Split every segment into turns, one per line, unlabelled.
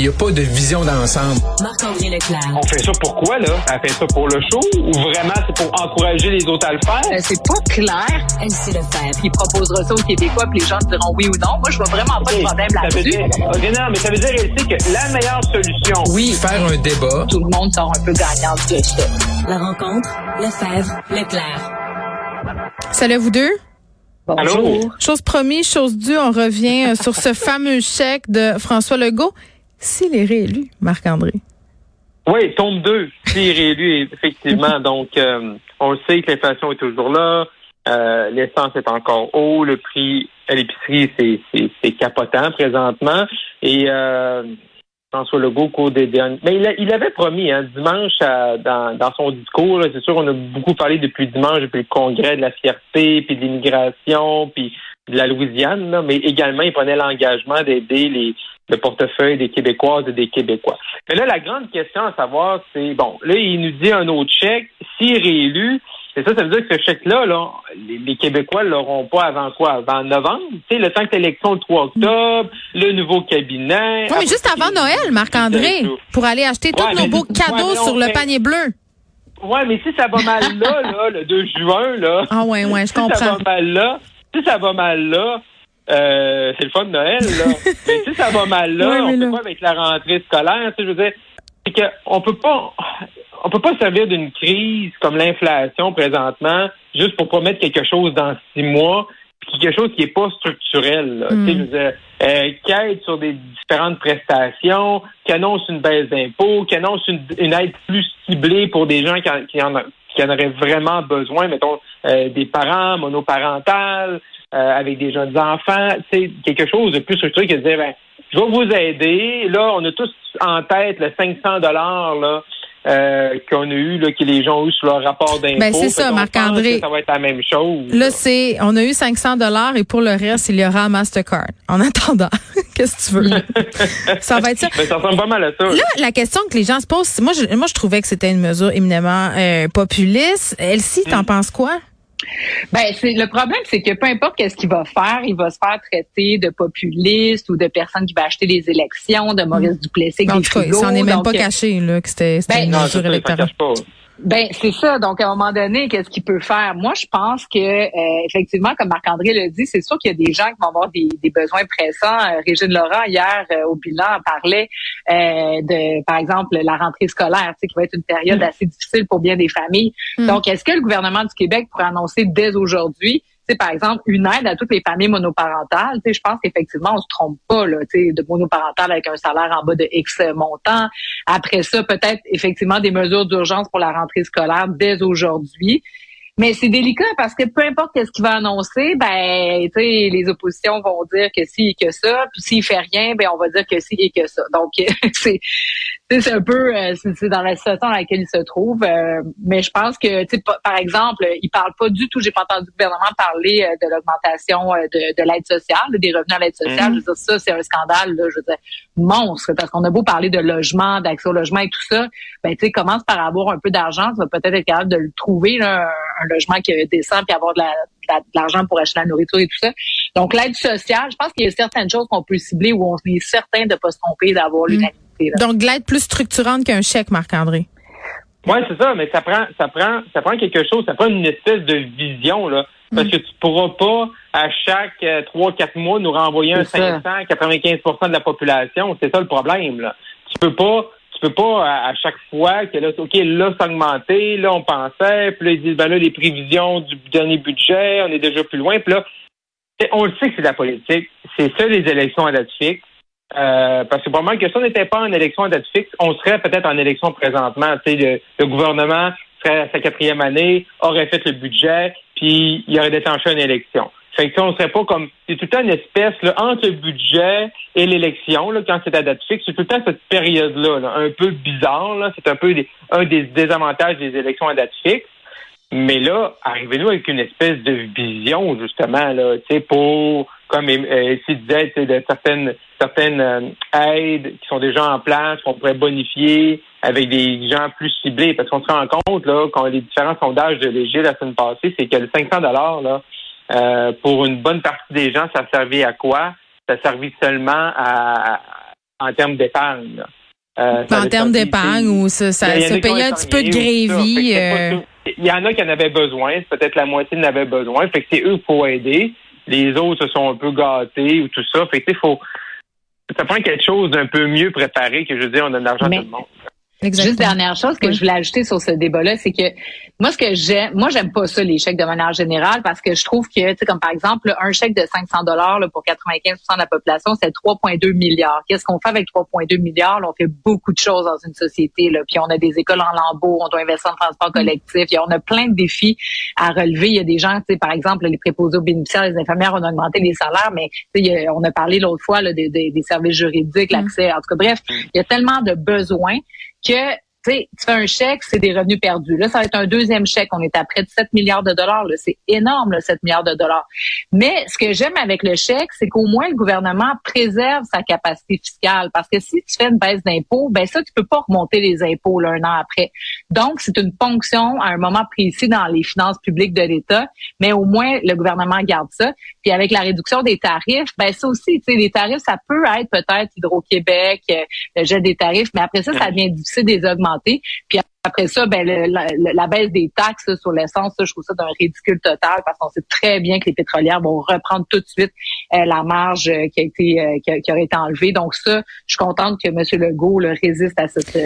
Il n'y a pas de vision d'ensemble.
Marc-André Leclerc.
On fait ça pourquoi, là? Elle fait ça pour le show ou vraiment c'est pour encourager les autres à le faire?
Euh, c'est pas clair.
Elle le faire.
Il proposera ça aux Québécois puis les gens diront oui ou non. Moi, je vois vraiment pas de problème
Ça veut
là-dessus.
dire, ok, non, mais ça veut dire, elle sait que la meilleure solution,
Oui,
Faire un débat.
tout le monde sort un peu gagnant de ça.
La rencontre, Lefebvre, Leclerc.
Salut à vous deux.
Allô?
Chose promise, chose due, on revient euh, sur ce fameux chèque de François Legault. S'il est réélu, Marc-André.
Oui, tombe 2, s'il est réélu, effectivement. Donc, euh, on sait que l'inflation est toujours là. Euh, L'essence est encore haut. Le prix à l'épicerie, c'est- capotant présentement. Et euh, François Legault, au cours des derniers... Mais il, a- il avait promis, hein, dimanche, à- dans, dans son discours, c'est sûr, on a beaucoup parlé depuis dimanche, depuis le congrès de la fierté, puis de l'immigration, puis de la Louisiane, là, mais également, il prenait l'engagement d'aider les le portefeuille des Québécoises et des Québécois. Mais là, la grande question à savoir, c'est, bon, là, il nous dit un autre chèque. S'il est réélu, c'est ça, ça veut dire que ce chèque-là, là, les, les Québécois l'auront pas avant quoi? Avant novembre? Tu sais, le temps que l'élection le 3 octobre, le nouveau cabinet.
Oui, mais juste avant Noël, Marc-André, pour aller acheter tous nos beaux cadeaux sur le
fait-
panier bleu.
Ouais, mais si ça va mal là, là, le 2 juin, là.
Ah ouais, ouais, je
si ça
comprends.
va mal là, si ça va mal là, euh, c'est le fun de Noël, là. mais si ça va mal là,
Ouais,
on
là-
peut pas avec la rentrée scolaire, tu sais, je veux dire, c'est que on peut pas, on peut pas servir d'une crise comme l'inflation présentement juste pour promettre quelque chose dans six mois, puis quelque chose qui est pas structurel, là.
Mm.
Tu sais, je veux dire, euh, qui aide sur des différentes prestations, qui annonce une baisse d'impôts, qui annonce une, une aide plus ciblée pour des gens qui en, qui en, qui en auraient vraiment besoin, mettons, des parents monoparentales, euh, avec des jeunes enfants, c'est quelque chose de plus structuré que de dire, ben, je vais vous aider. Là, on a tous en tête le 500 dollars là euh, qu'on a eu, là, que les gens ont eu sur leur rapport d'impôt.
Ben, c'est ça, Marc-André.
Ça va être la même chose.
Là, c'est, on a eu 500 dollars et pour le reste, il y aura Mastercard. En attendant, qu'est-ce que tu veux? ça va être ça.
Ben, ça ressemble pas mal à ça.
Là, la question que les gens se posent, moi, je, moi, je trouvais que c'était une mesure éminemment euh, populiste. Elsie,
Mm.
t'en penses quoi?
Ben, c'est le problème, c'est que peu importe qu'est-ce qu'il va faire, il va se faire traiter de populiste ou de personne qui va acheter les élections, de Maurice Duplessis. avec
En tout cas, il s'en est même
Donc,
pas
euh,
caché là, que c'était
Ben,
une mesure électorale.
Ben c'est ça. Donc à un moment donné, qu'est-ce qu'il peut faire? Moi, je pense que euh, effectivement, comme Marc-André le dit, c'est sûr qu'il y a des gens qui vont avoir des, des besoins pressants. Euh, Régine Laurent hier euh, au bilan parlait euh, de, par exemple, la rentrée scolaire, tu sais, qui va être une période assez difficile pour bien des familles.
Mm.
Donc, est-ce que le gouvernement du Québec pourrait annoncer dès aujourd'hui par exemple, une aide à toutes les familles monoparentales. Je pense qu'effectivement, on se trompe pas, là, de monoparentale avec un salaire en bas de X montant. Après ça, peut-être effectivement des mesures d'urgence pour la rentrée scolaire dès aujourd'hui. Mais c'est délicat parce que peu importe ce qu'il va annoncer, ben, tu sais, les oppositions vont dire que si et que ça, puis s'il fait rien, ben on va dire que si et que ça. Donc c'est c'est un peu euh, c'est dans la situation dans laquelle il se trouve. euh, mais je pense que, tu sais, pa- par exemple, il parle pas du tout. J'ai pas entendu le gouvernement parler euh, de l'augmentation de, de l'aide sociale, des revenus à l'aide sociale.
Mhm.
Je veux dire, ça, c'est un scandale. Là, je veux dire, monstre, parce qu'on a beau parler de logement, d'accès au logement et tout ça, ben tu sais, commence par avoir un peu d'argent, tu vas peut-être être capable de le trouver, là, un, logement qui est décent, puis avoir de la- de la- de l'argent pour acheter la nourriture et tout ça. Donc l'aide sociale, je pense qu'il y a certaines choses qu'on peut cibler où on est certain de pas se tromper, d'avoir
Mm.
l'unanimité. là.
Donc, de l'aide plus structurante qu'un chèque, Marc-André.
Oui, c'est ça, mais ça prend, ça prend, ça prend quelque chose, ça prend une espèce de vision, là. Parce que tu pourras pas, à chaque euh, trois, quatre mois, nous renvoyer un
C'est ça.
500, 95% de la population. C'est ça le problème, là. Tu peux pas, tu peux pas, à, chaque fois que là, OK, là, ça augmenté, là, on pensait, puis là, ils disent, ben là, les prévisions du dernier budget, on est déjà plus loin, puis là, on le sait que c'est de la politique. C'est ça, les élections à date fixe. Euh, parce que probablement que si on n'était pas en élection à date fixe, on serait peut-être en élection présentement. Tu sais, le, le gouvernement serait à sa quatrième année, aurait fait le budget, puis il aurait déclenché une élection. Fait que tu sais, on serait pas comme c'est tout le temps une espèce là, entre le budget et l'élection, là, quand c'est à date fixe, c'est tout le temps cette période-là, là, un peu bizarre. Là, c'est un peu des- un des désavantages des élections à date fixe. Mais là, arrivez-nous avec une espèce de vision, justement, là, tu sais, pour, comme euh, s'il disait, de certaines, certaines euh, aides qui sont déjà en place, qu'on pourrait bonifier avec des gens plus ciblés. Parce qu'on se rend compte, là, quand les différents sondages de Léger la semaine passée, c'est que le 500 dollars, là, euh, pour une bonne partie des gens, ça servait à quoi? Ça servait seulement à, en termes d'épargne. Euh,
en termes d'épargne ou ça, ça, payer un petit peu de grévy. euh.
Il y en a qui en avaient besoin, peut-être la moitié en avait besoin. Fait que c'est eux qu'il faut aider. Les autres se sont un peu gâtés ou tout ça. Fait que tu sais, faut. Ça prend quelque chose d'un peu mieux préparé que je veux dire, on donne l'argent à tout le monde.
Exactement.
Juste dernière chose que
Oui.
je voulais ajouter sur ce débat-là, c'est que moi, ce que j'aime, moi, j'aime pas ça, les chèques de manière générale, parce que je trouve que, tu sais, comme par exemple, un chèque de 500 dollars pour 95% de la population, c'est 3,2 milliards. Qu'est-ce qu'on fait avec 3,2 milliards? Là, on fait beaucoup de choses dans une société, là. Puis on a des écoles en lambeaux, on doit investir en transport collectif, et on a plein de défis à relever. Il y a des gens, tu sais, par exemple, les préposés aux bénéficiaires, les infirmières, on a augmenté les salaires, mais tu sais, on a parlé l'autre fois là, des, des- des services juridiques, l'accès, en tout cas, bref, il y a tellement de besoins que tu sais, tu fais un chèque, c'est des revenus perdus. Là, ça va être un deuxième chèque. On est à près de 7 milliards de dollars. là. C'est énorme, là, 7 milliards de dollars. Mais ce que j'aime avec le chèque, c'est qu'au moins le gouvernement préserve sa capacité fiscale. Parce que si tu fais une baisse d'impôts, ben ça, tu peux pas remonter les impôts là, un an après. Donc, c'est une ponction à un moment précis dans les finances publiques de l'État. Mais au moins, le gouvernement garde ça. Puis avec la réduction des tarifs, ben ça aussi, tu sais, les tarifs, ça peut être peut-être Hydro-Québec, euh, le jet des tarifs, mais après ça, ça devient difficile de les Puis après ça, ben le- la, la baisse des taxes sur l'essence, je trouve ça d'un ridicule total parce qu'on sait très bien que les pétrolières vont reprendre tout de suite euh, la marge euh, qui a été euh, qui, a- qui aurait été enlevée. Donc ça, je suis contente que M. Legault résiste à cette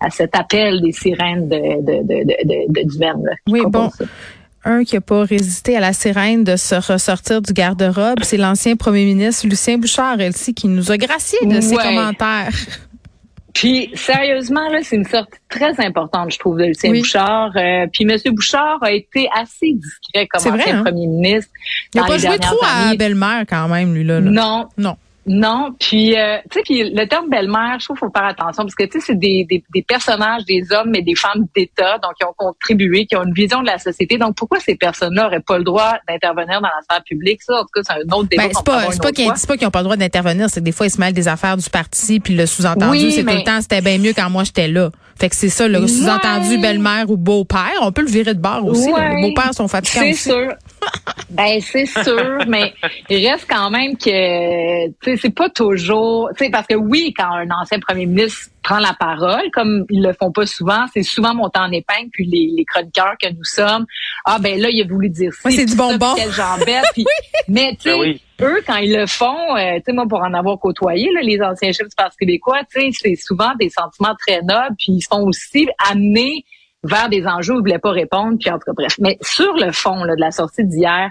à cet appel des sirènes de de de de, de, de Duverne, là. Je
Oui, bon.
ça.
Un qui n'a pas résisté à la sirène de se ressortir du garde-robe, c'est l'ancien premier ministre Lucien Bouchard, Elsie, qui nous a gracié de ses commentaires.
Puis sérieusement là, c'est une sortie très importante, je trouve, de Lucien
Oui.
Bouchard. Euh, puis M. Bouchard a été assez discret comme
C'est vrai,
ancien
hein?
premier ministre.
Il n'a pas joué trop à belle-mère quand même, lui, là. là.
Non,
Non.
Non, puis euh, tu sais, puis le terme belle-mère, je trouve qu'il faut faire attention parce que tu sais, c'est des, des, des personnages, des hommes, mais des femmes d'État, donc qui ont contribué, qui ont une vision de la société. Donc pourquoi ces personnes-là n'auraient pas le droit d'intervenir dans la sphère publique? Ça, en tout cas, c'est un autre débat.
Ben, c'est pas, c'est pas qu'ils c'est pas qu'ils ont pas le droit d'intervenir, c'est que des fois ils se mêlent des affaires du parti, puis le sous-entendu,
Oui,
c'est tout le temps c'était bien mieux quand moi j'étais là. Fait que c'est ça, le
Ouais.
sous-entendu belle-mère ou beau-père. On peut le virer de bord aussi.
Ouais.
Les beaux-pères sont fatigants
C'est sûr. Ben c'est sûr, mais il reste quand même que tu sais c'est pas toujours, tu sais parce que oui quand un ancien premier ministre prend la parole comme ils le font pas souvent, c'est souvent monté en épingle puis les, les chroniqueurs que nous sommes, ah ben là il a voulu dire ça,
Ouais, c'est du bonbon.
quelle jambette, puis mais tu sais
Ben oui.
eux quand ils le font, euh, tu sais moi pour en avoir côtoyé là, les anciens chefs du Parti québécois, tu sais c'est souvent des sentiments très nobles puis ils se font aussi amener vers des enjeux où ils voulaient pas répondre, puis en tout cas, bref. Mais sur le fond là, de la sortie d'hier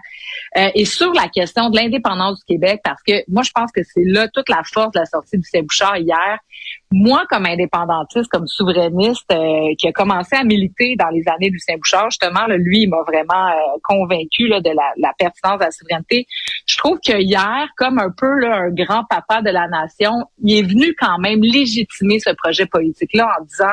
euh, et sur la question de l'indépendance du Québec, parce que moi, je pense que c'est là toute la force de la sortie du Bouchard hier. Moi, comme indépendantiste, comme souverainiste, euh, qui a commencé à militer dans les années du Saint-Bouchard, justement, là, lui, il m'a vraiment euh, convaincu là, de la, la pertinence de la souveraineté. Je trouve que hier, comme un peu là, un grand papa de la nation, il est venu quand même légitimer ce projet politique-là en disant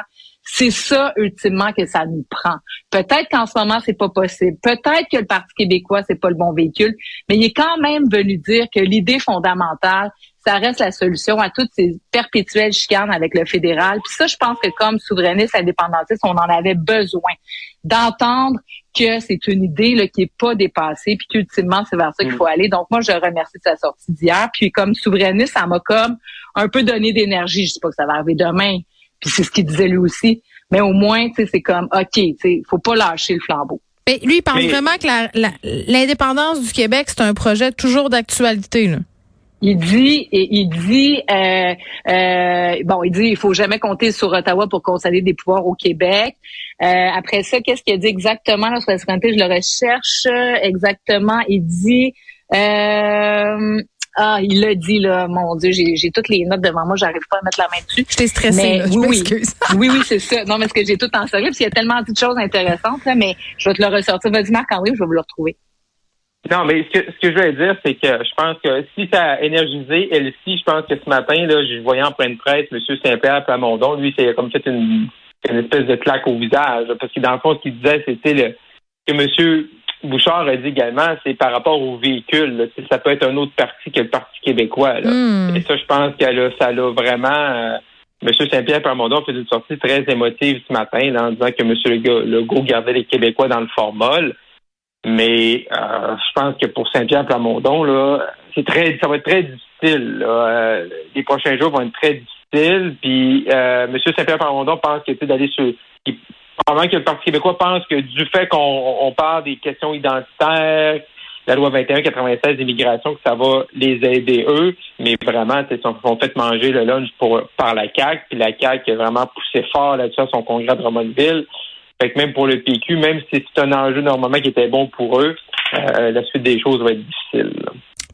c'est ça ultimement que ça nous prend. Peut-être qu'en ce moment c'est pas possible. Peut-être que le Parti québécois c'est pas le bon véhicule, mais il est quand même venu dire que l'idée fondamentale, ça reste la solution à toutes ces perpétuelles chicanes avec le fédéral. Puis ça, je pense que comme souverainiste indépendantiste, on en avait besoin d'entendre que c'est une idée là, qui est pas dépassée, puis qu'ultimement c'est vers ça qu'il faut aller. Donc moi, je remercie de sa sortie d'hier. Puis comme souverainiste, ça m'a comme un peu donné d'énergie. Je sais pas que ça va arriver demain, puis c'est ce qu'il disait lui aussi. Mais au moins, tu sais, c'est comme, OK, tu sais, faut pas lâcher le flambeau.
Mais lui, il pense
Mais-
vraiment que la- la- l'indépendance du Québec, c'est un projet toujours d'actualité. là.
Il dit, et il dit, euh, euh, bon, il dit, il faut jamais compter sur Ottawa pour concéder des pouvoirs au Québec. Euh, après ça, qu'est-ce qu'il a dit exactement là, sur la souveraineté? Je le recherche euh, exactement. Il dit, euh, ah, il l'a dit là, mon Dieu, j'ai toutes les notes devant moi, j'arrive pas à mettre la main dessus.
Je t'ai stressé,
Mais
là, je
oui, oui. Oui, oui, c'est ça. Non, mais parce que j'ai tout en sérieux, parce qu'il y a tellement de choses intéressantes, là, mais je vais te le ressortir. Vas-y, Marc-André, je vais vous le retrouver.
Non, mais ce que, ce que je voulais dire, c'est que je pense que si ça a énergisé Elsie, je pense que ce matin, là, je voyais en pleine presse M. Saint-Pierre Plamondon, lui, c'est comme fait une, une espèce de claque au visage. Parce que dans le fond, ce qu'il disait, c'était le que M. Bouchard a dit également, c'est par rapport aux véhicules. là. Ça peut être un autre parti que le Parti québécois. Là.
Hmm.
Et ça, je pense que ça l'a vraiment. euh, M. Saint-Pierre Plamondon fait une sortie très émotive ce matin là, en disant que M. Legault, Legault gardait les Québécois dans le formol. Mais euh, je pense que pour Saint-Pierre Plamondon, là, c'est très, ça va être très difficile. Euh, les prochains jours vont être très difficiles. Puis euh, M. Saint-Pierre Parmondon pense que d'aller sur. Probablement que le Parti québécois pense que du fait qu'on parle des questions identitaires, la loi 21-96 d'immigration, que ça va les aider eux, mais vraiment, ils sont fait manger le lunch pour, par la CAQ, puis la CAQ a vraiment poussé fort là-dessus à son congrès de Drummondville. Fait que même pour le PQ, même si c'est un enjeu normalement qui était bon pour eux, euh, la suite des choses va être difficile.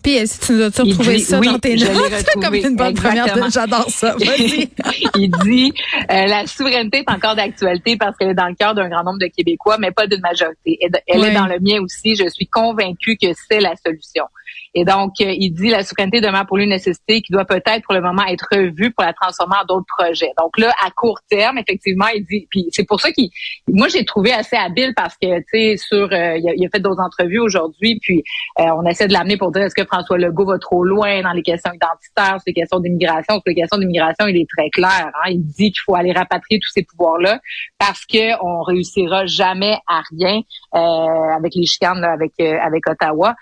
Si tu nous as retrouvé ça dans tes notes? Comme une bonne première, j'adore ça.
il dit euh, la souveraineté est encore d'actualité parce qu'elle est dans le cœur d'un grand nombre de Québécois, mais pas d'une majorité. Elle, est dans le mien aussi. Je suis convaincue que c'est la solution. Et donc, euh, il dit la souveraineté demeure pour lui une nécessité qui doit peut-être pour le moment être revue pour la transformer en d'autres projets. Donc là, à court terme, effectivement, il dit, puis c'est pour ça qu'il, moi j'ai trouvé assez habile parce que tu sais sur, euh, il, a, fait d'autres entrevues aujourd'hui, puis euh, on essaie de l'amener pour dire est-ce que François Legault va trop loin dans les questions identitaires, sur les questions d'immigration, sur les questions d'immigration, il est très clair. Hein? Il dit qu'il faut aller rapatrier tous ces pouvoirs-là parce que on réussira jamais à rien avec les chicanes avec avec Ottawa.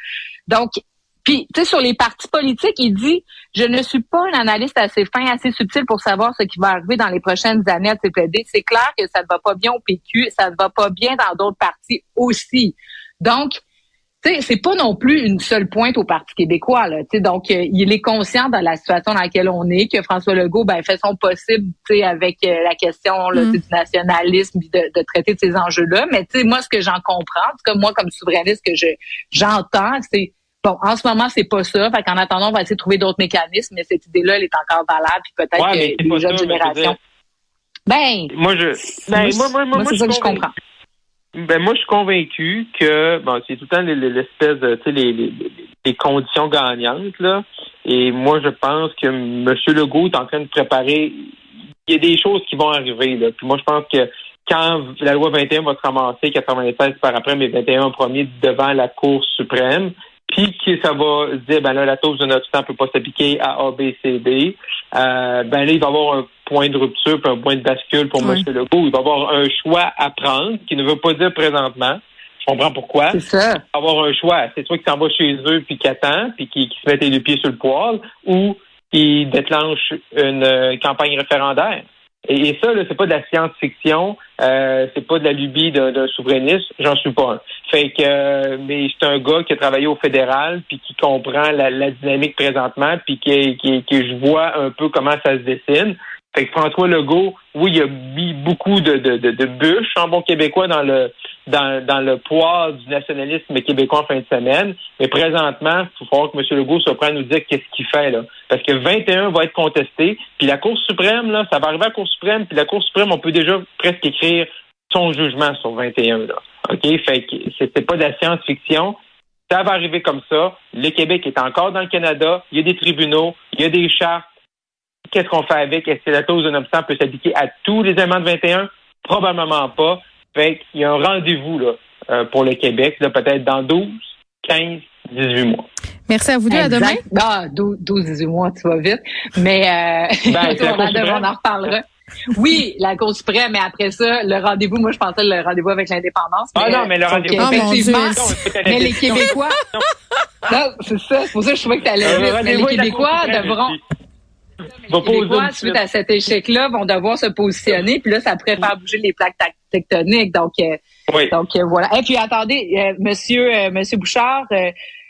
Donc, puis, tu sais, sur les partis politiques, il dit Je ne suis pas un analyste assez fin, assez subtil pour savoir ce qui va arriver dans les prochaines années à CPD. C'est clair que ça ne va pas bien au PQ, ça ne va pas bien dans d'autres partis aussi. Donc, tu sais, c'est pas non plus une seule pointe au Parti québécois. Là, donc, euh, il est conscient dans la situation dans laquelle on est, que François Legault ben, fait son possible avec euh, la question là, mm. du nationalisme de, de traiter de ces enjeux-là. Mais moi, ce que j'en comprends, en moi, comme souverainiste, que je j'entends, c'est Bon, en ce moment, c'est pas ça. Fait qu'en attendant, on va essayer de trouver d'autres mécanismes, mais cette idée-là, elle est encore valable, puis peut-être que les jeunes générations. Ben,
moi, je, ben, moi, moi, moi,
c'est ça que je comprends.
Ben, moi, je suis convaincu que, bon, c'est tout le temps l'espèce de, tu sais, les, les, conditions gagnantes, là. Et moi, je pense que M. Legault est en train de préparer, il y a des choses qui vont arriver, là. Puis moi, je pense que quand la loi 21 va se ramasser, 96 par après, mais 21 en premier devant la Cour suprême, puis que ça va dire, ben là, la taux de notre temps peut pas s'appliquer à A, B, C, D, euh, ben là, il va y avoir un point de rupture, puis un point de bascule pour M. Legault. Il va y avoir un choix à prendre, qui ne veut pas dire présentement. Je comprends pourquoi.
C'est ça.
Il va y avoir un choix. C'est soit qu'il s'en va chez eux, puis qu'il attend, puis qu'il se mette les deux pieds sur le poil, ou qu'il déclenche une euh, campagne référendaire. Et, ça, là, c'est pas de la science-fiction, euh, c'est pas de la lubie d'un souverainiste, j'en suis pas un. Fait que, euh, mais c'est un gars qui a travaillé au fédéral, puis qui comprend la, dynamique présentement, puis qui, qui, qui, je vois un peu comment ça se dessine. Fait que François Legault, oui, il a mis beaucoup de, de, de, de bûches en bon québécois dans le dans, le poids du nationalisme québécois en fin de semaine. Mais présentement, il faut falloir que M. Legault prêt à nous dire qu'est-ce qu'il fait là. Parce que 21 va être contesté, puis la Cour suprême, là, ça va arriver à la Cour suprême, puis la Cour suprême, on peut déjà presque écrire son jugement sur 21 là. OK? Fait que c'est pas de la science-fiction. Ça va arriver comme ça. Le Québec est encore dans le Canada. Il y a des tribunaux, il y a des chartes Qu'est-ce qu'on fait avec? Est-ce que la clause de non peut s'appliquer à tous les éléments de 21? Probablement pas. Fait qu'il y a un rendez-vous là, euh, pour le Québec, peut-être dans 12, 15, 18 mois.
Merci à vous deux. À demain.
Ah, 12, 18 mois, tu vas vite. Mais euh, ben, on, en reparlera. Oui, la Cour suprême, mais après ça, le rendez-vous, moi, je pensais le rendez-vous avec l'indépendance.
Ah non, mais le rendez-vous.
Oh, effectivement,
mais les Québécois. non, c'est ça. C'est pour ça que je trouvais que tu allais Mais les Québécois devront. Les Québécois, suite à cet échec-là, vont devoir se positionner, puis là, ça pourrait faire bouger les plaques tectoniques. Donc, euh, donc euh, voilà. Et puis attendez, euh, Monsieur Monsieur Bouchard,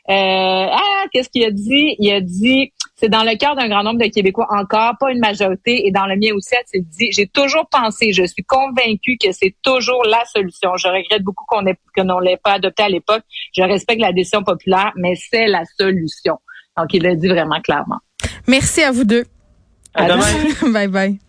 ah, qu'est-ce qu'il a dit? Il a dit c'est dans le cœur d'un grand nombre de Québécois encore, pas une majorité, et dans le mien aussi, il dit, j'ai toujours pensé, je suis convaincue que c'est toujours la solution. Je regrette beaucoup qu'on ait, que n'on l'ait pas adopté à l'époque. Je respecte la décision populaire, mais c'est la solution. Donc, il l'a dit vraiment clairement.
Merci à vous deux.
À, demain.
bye bye.